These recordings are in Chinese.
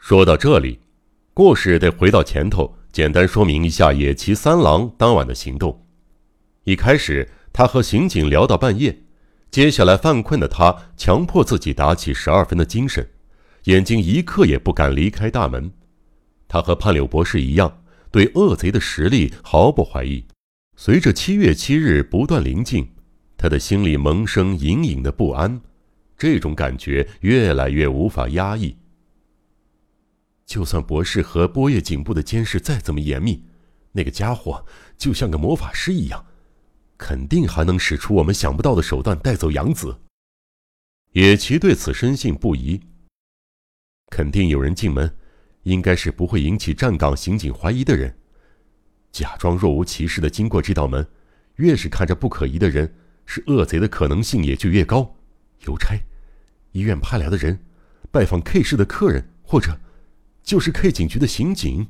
说到这里，故事得回到前头，简单说明一下野崎三郎当晚的行动。一开始，他和刑警聊到半夜，接下来犯困的他强迫自己打起十二分的精神，眼睛一刻也不敢离开大门。他和判柳博士一样，对恶贼的实力毫不怀疑。随着七月七日不断临近，他的心里萌生隐隐的不安，这种感觉越来越无法压抑。就算博士和波叶颈部的监视再怎么严密，那个家伙就像个魔法师一样，肯定还能使出我们想不到的手段带走杨子。野崎对此深信不疑。肯定有人进门，应该是不会引起站岗刑警怀疑的人。假装若无其事的经过这道门，越是看着不可疑的人，是恶贼的可能性也就越高。邮差、医院派来的人、拜访 K 市的客人，或者……就是 K 警局的刑警。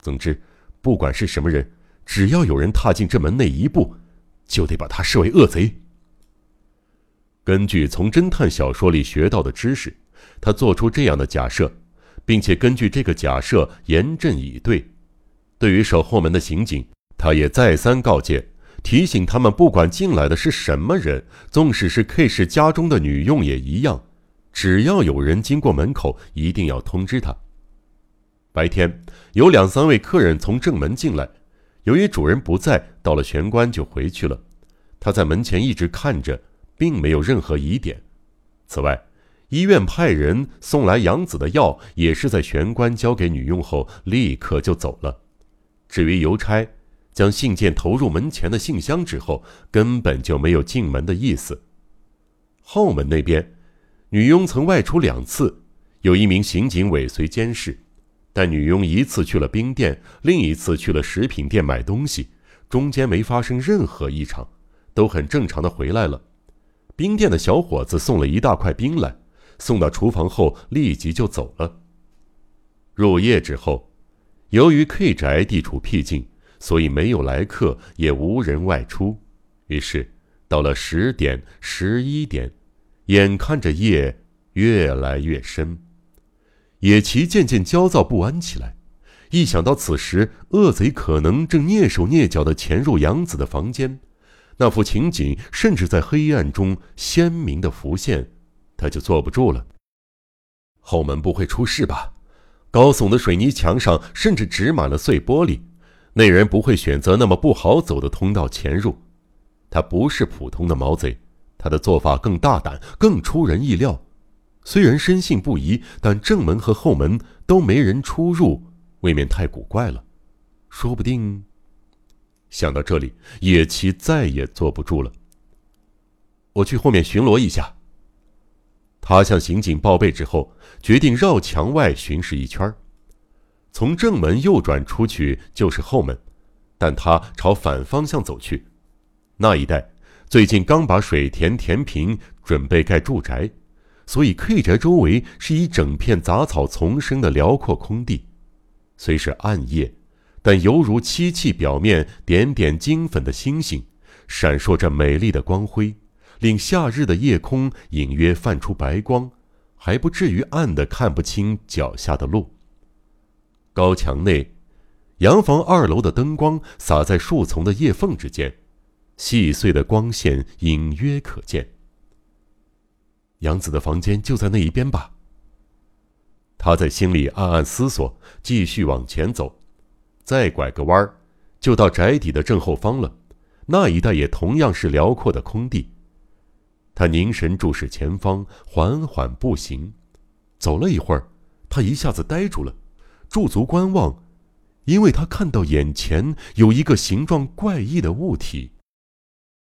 总之，不管是什么人，只要有人踏进这门内一步，就得把他视为恶贼。根据从侦探小说里学到的知识，他做出这样的假设，并且根据这个假设严阵以对。对于守后门的刑警，他也再三告诫，提醒他们：不管进来的是什么人，纵使是 K 市家中的女佣也一样，只要有人经过门口，一定要通知他。白天有两三位客人从正门进来，由于主人不在，到了玄关就回去了。他在门前一直看着，并没有任何疑点。此外，医院派人送来杨子的药，也是在玄关交给女佣后立刻就走了。至于邮差将信件投入门前的信箱之后，根本就没有进门的意思。后门那边，女佣曾外出两次，有一名刑警尾随监视。但女佣一次去了冰店，另一次去了食品店买东西，中间没发生任何异常，都很正常的回来了。冰店的小伙子送了一大块冰来，送到厨房后立即就走了。入夜之后，由于 K 宅地处僻静，所以没有来客，也无人外出。于是到了十点、十一点，眼看着夜越来越深。野崎渐渐焦躁不安起来，一想到此时恶贼可能正蹑手蹑脚地潜入杨子的房间，那幅情景甚至在黑暗中鲜明地浮现，他就坐不住了。后门不会出事吧？高耸的水泥墙上甚至植满了碎玻璃，那人不会选择那么不好走的通道潜入。他不是普通的毛贼，他的做法更大胆，更出人意料。虽然深信不疑，但正门和后门都没人出入，未免太古怪了。说不定……想到这里，野崎再也坐不住了。我去后面巡逻一下。他向刑警报备之后，决定绕墙外巡视一圈。从正门右转出去就是后门，但他朝反方向走去。那一带最近刚把水田填平，准备盖住宅。所以，K 宅周围是一整片杂草丛生的辽阔空地，虽是暗夜，但犹如漆器表面点点金粉的星星，闪烁着美丽的光辉，令夏日的夜空隐约泛出白光，还不至于暗得看不清脚下的路。高墙内，洋房二楼的灯光洒在树丛的叶缝之间，细碎的光线隐约可见。杨子的房间就在那一边吧。他在心里暗暗思索，继续往前走，再拐个弯儿，就到宅邸的正后方了。那一带也同样是辽阔的空地。他凝神注视前方，缓缓步行。走了一会儿，他一下子呆住了，驻足观望，因为他看到眼前有一个形状怪异的物体。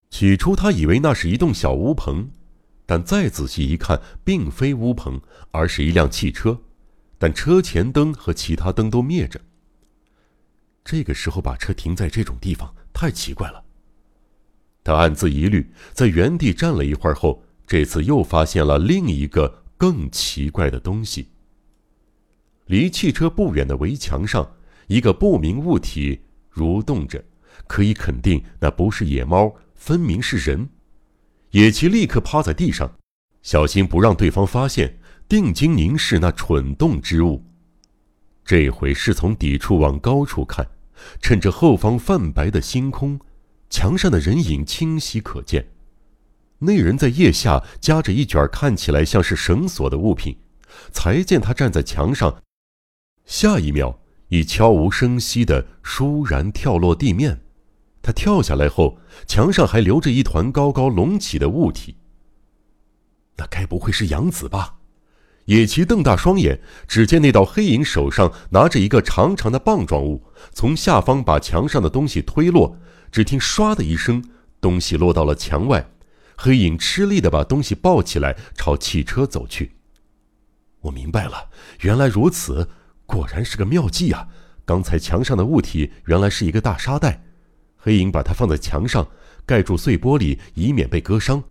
起初，他以为那是一栋小屋棚。但再仔细一看，并非乌篷，而是一辆汽车，但车前灯和其他灯都灭着。这个时候把车停在这种地方，太奇怪了。他暗自疑虑，在原地站了一会儿后，这次又发现了另一个更奇怪的东西。离汽车不远的围墙上，一个不明物体蠕动着，可以肯定那不是野猫，分明是人。野崎立刻趴在地上，小心不让对方发现，定睛凝视那蠢动之物。这回是从底处往高处看，趁着后方泛白的星空，墙上的人影清晰可见。那人在腋下夹着一卷看起来像是绳索的物品，才见他站在墙上，下一秒已悄无声息地倏然跳落地面。他跳下来后，墙上还留着一团高高隆起的物体。那该不会是杨子吧？野崎瞪大双眼，只见那道黑影手上拿着一个长长的棒状物，从下方把墙上的东西推落。只听“唰”的一声，东西落到了墙外。黑影吃力地把东西抱起来，朝汽车走去。我明白了，原来如此，果然是个妙计啊！刚才墙上的物体原来是一个大沙袋，黑影把它放在墙上，盖住碎玻璃，以免被割伤。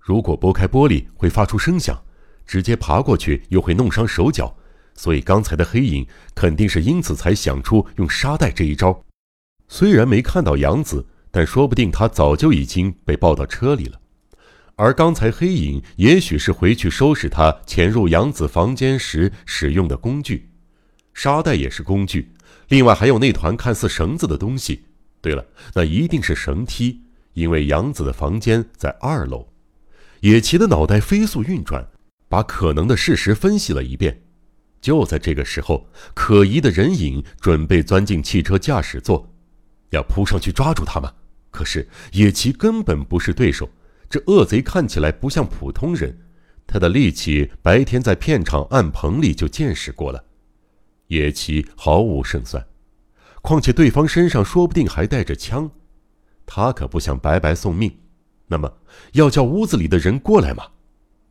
如果拨开玻璃会发出声响，直接爬过去又会弄伤手脚，所以刚才的黑影肯定是因此才想出用沙袋这一招。虽然没看到杨子。但说不定他早就已经被抱到车里了，而刚才黑影也许是回去收拾他潜入杨子房间时使用的工具，沙袋也是工具，另外还有那团看似绳子的东西。对了，那一定是绳梯，因为杨子的房间在二楼。野崎的脑袋飞速运转，把可能的事实分析了一遍。就在这个时候，可疑的人影准备钻进汽车驾驶座，要扑上去抓住他吗？可是野崎根本不是对手，这恶贼看起来不像普通人，他的力气白天在片场暗棚里就见识过了，野崎毫无胜算。况且对方身上说不定还带着枪，他可不想白白送命。那么要叫屋子里的人过来吗？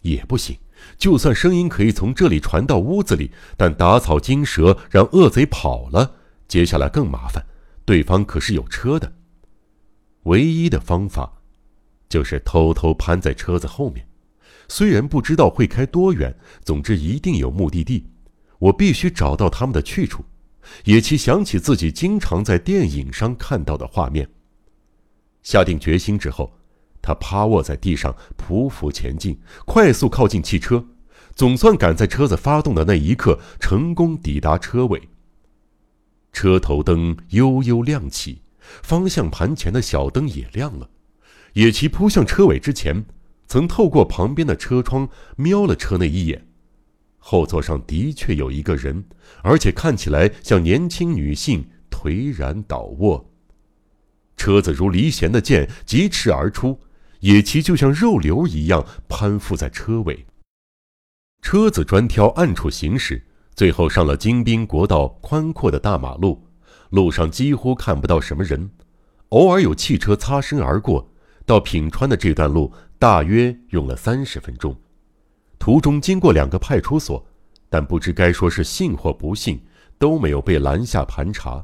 也不行。就算声音可以从这里传到屋子里，但打草惊蛇，让恶贼跑了，接下来更麻烦。对方可是有车的。唯一的方法，就是偷偷攀在车子后面。虽然不知道会开多远，总之一定有目的地。我必须找到他们的去处。野崎想起自己经常在电影上看到的画面。下定决心之后，他趴卧在地上，匍匐前进，快速靠近汽车，总算赶在车子发动的那一刻成功抵达车尾。车头灯悠悠亮起。方向盘前的小灯也亮了。野崎扑向车尾之前，曾透过旁边的车窗瞄了车内一眼。后座上的确有一个人，而且看起来像年轻女性，颓然倒卧。车子如离弦的箭疾驰而出，野崎就像肉瘤一样攀附在车尾。车子专挑暗处行驶，最后上了京滨国道宽阔的大马路。路上几乎看不到什么人，偶尔有汽车擦身而过。到品川的这段路大约用了三十分钟，途中经过两个派出所，但不知该说是幸或不幸，都没有被拦下盘查。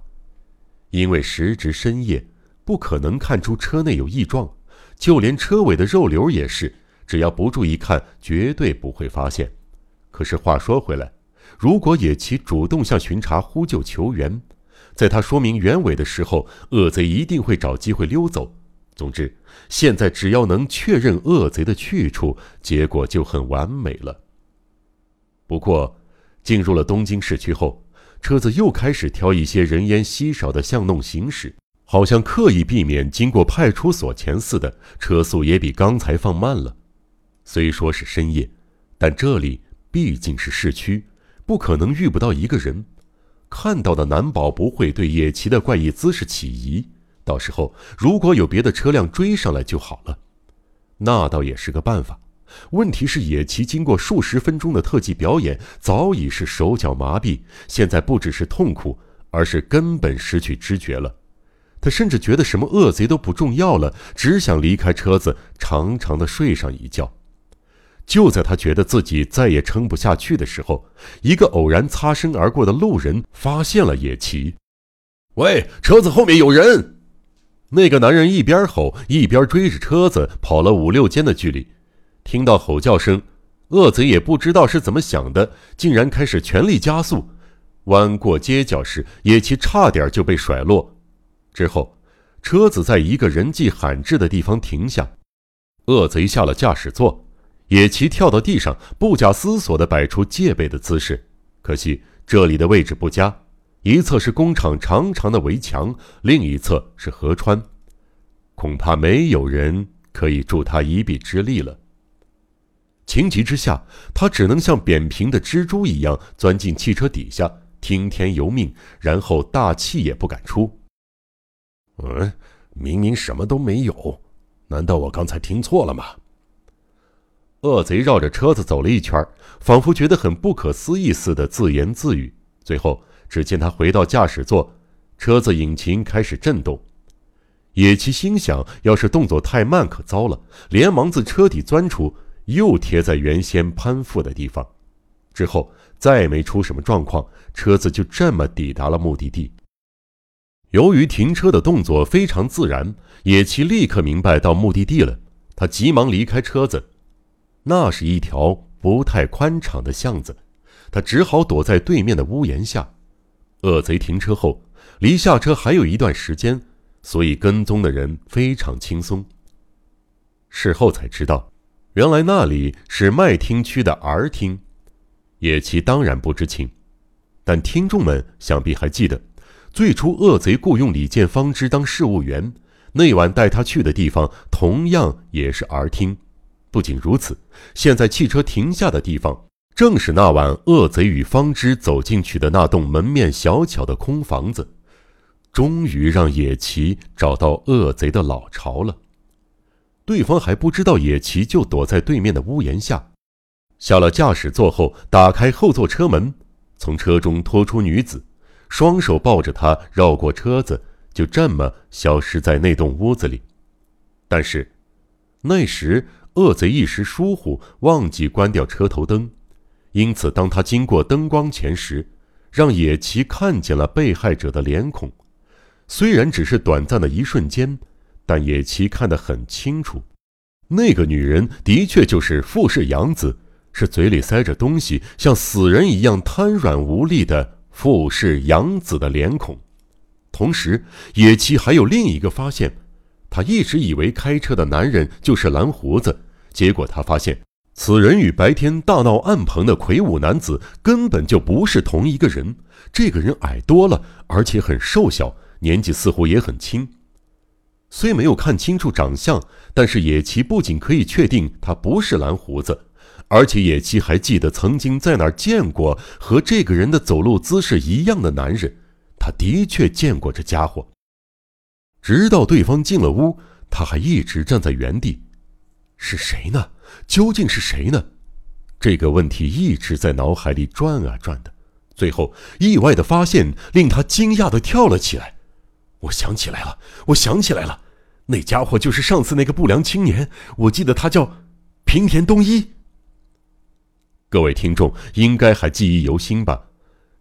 因为时值深夜，不可能看出车内有异状，就连车尾的肉瘤也是，只要不注意看，绝对不会发现。可是话说回来，如果野崎主动向巡查呼救求援，在他说明原委的时候，恶贼一定会找机会溜走。总之，现在只要能确认恶贼的去处，结果就很完美了。不过，进入了东京市区后，车子又开始挑一些人烟稀少的巷弄行驶，好像刻意避免经过派出所前似的，车速也比刚才放慢了。虽说是深夜，但这里毕竟是市区，不可能遇不到一个人。看到的难保不会对野崎的怪异姿势起疑，到时候如果有别的车辆追上来就好了，那倒也是个办法。问题是野崎经过数十分钟的特技表演，早已是手脚麻痹，现在不只是痛苦，而是根本失去知觉了。他甚至觉得什么恶贼都不重要了，只想离开车子，长长的睡上一觉。就在他觉得自己再也撑不下去的时候，一个偶然擦身而过的路人发现了野崎。“喂，车子后面有人！”那个男人一边吼，一边追着车子跑了五六间的距离。听到吼叫声，恶贼也不知道是怎么想的，竟然开始全力加速。弯过街角时，野崎差点就被甩落。之后，车子在一个人迹罕至的地方停下，恶贼下了驾驶座。野崎跳到地上，不假思索地摆出戒备的姿势。可惜这里的位置不佳，一侧是工厂长长的围墙，另一侧是河川，恐怕没有人可以助他一臂之力了。情急之下，他只能像扁平的蜘蛛一样钻进汽车底下，听天由命，然后大气也不敢出。嗯，明明什么都没有，难道我刚才听错了吗？恶贼绕着车子走了一圈，仿佛觉得很不可思议似的自言自语。最后，只见他回到驾驶座，车子引擎开始震动。野崎心想：要是动作太慢，可糟了！连忙自车底钻出，又贴在原先攀附的地方。之后再没出什么状况，车子就这么抵达了目的地。由于停车的动作非常自然，野崎立刻明白到目的地了。他急忙离开车子。那是一条不太宽敞的巷子，他只好躲在对面的屋檐下。恶贼停车后，离下车还有一段时间，所以跟踪的人非常轻松。事后才知道，原来那里是麦厅区的 R 厅。野崎当然不知情，但听众们想必还记得，最初恶贼雇佣李建方之当事务员，那晚带他去的地方同样也是 R 厅。不仅如此，现在汽车停下的地方，正是那晚恶贼与方知走进去的那栋门面小巧的空房子。终于让野崎找到恶贼的老巢了。对方还不知道野崎就躲在对面的屋檐下。下了驾驶座后，打开后座车门，从车中拖出女子，双手抱着她绕过车子，就这么消失在那栋屋子里。但是，那时。恶贼一时疏忽，忘记关掉车头灯，因此当他经过灯光前时，让野崎看见了被害者的脸孔。虽然只是短暂的一瞬间，但野崎看得很清楚，那个女人的确就是富士洋子，是嘴里塞着东西、像死人一样瘫软无力的富士洋子的脸孔。同时，野崎还有另一个发现，他一直以为开车的男人就是蓝胡子。结果他发现，此人与白天大闹暗棚的魁梧男子根本就不是同一个人。这个人矮多了，而且很瘦小，年纪似乎也很轻。虽没有看清楚长相，但是野崎不仅可以确定他不是蓝胡子，而且野崎还记得曾经在哪儿见过和这个人的走路姿势一样的男人。他的确见过这家伙。直到对方进了屋，他还一直站在原地。是谁呢？究竟是谁呢？这个问题一直在脑海里转啊转的。最后，意外的发现令他惊讶的跳了起来。我想起来了，我想起来了，那家伙就是上次那个不良青年。我记得他叫平田东一。各位听众应该还记忆犹新吧？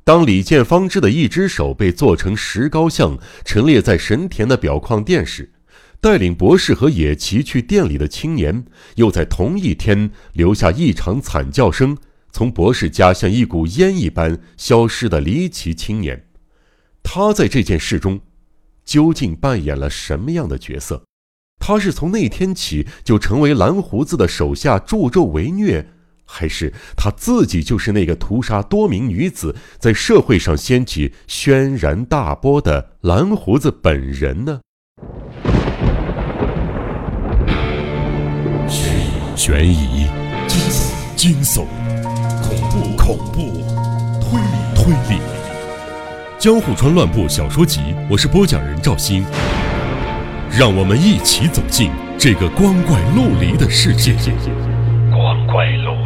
当李建方知的一只手被做成石膏像陈列在神田的表框店时。带领博士和野崎去店里的青年，又在同一天留下一场惨叫声，从博士家像一股烟一般消失的离奇青年。他在这件事中，究竟扮演了什么样的角色？他是从那天起就成为蓝胡子的手下助纣为虐，还是他自己就是那个屠杀多名女子，在社会上掀起轩然大波的蓝胡子本人呢？悬疑、惊悚、惊悚恐怖、恐怖、推理、推理，《江户川乱步小说集》，我是播讲人赵鑫，让我们一起走进这个光怪陆离的世界。光怪陆离。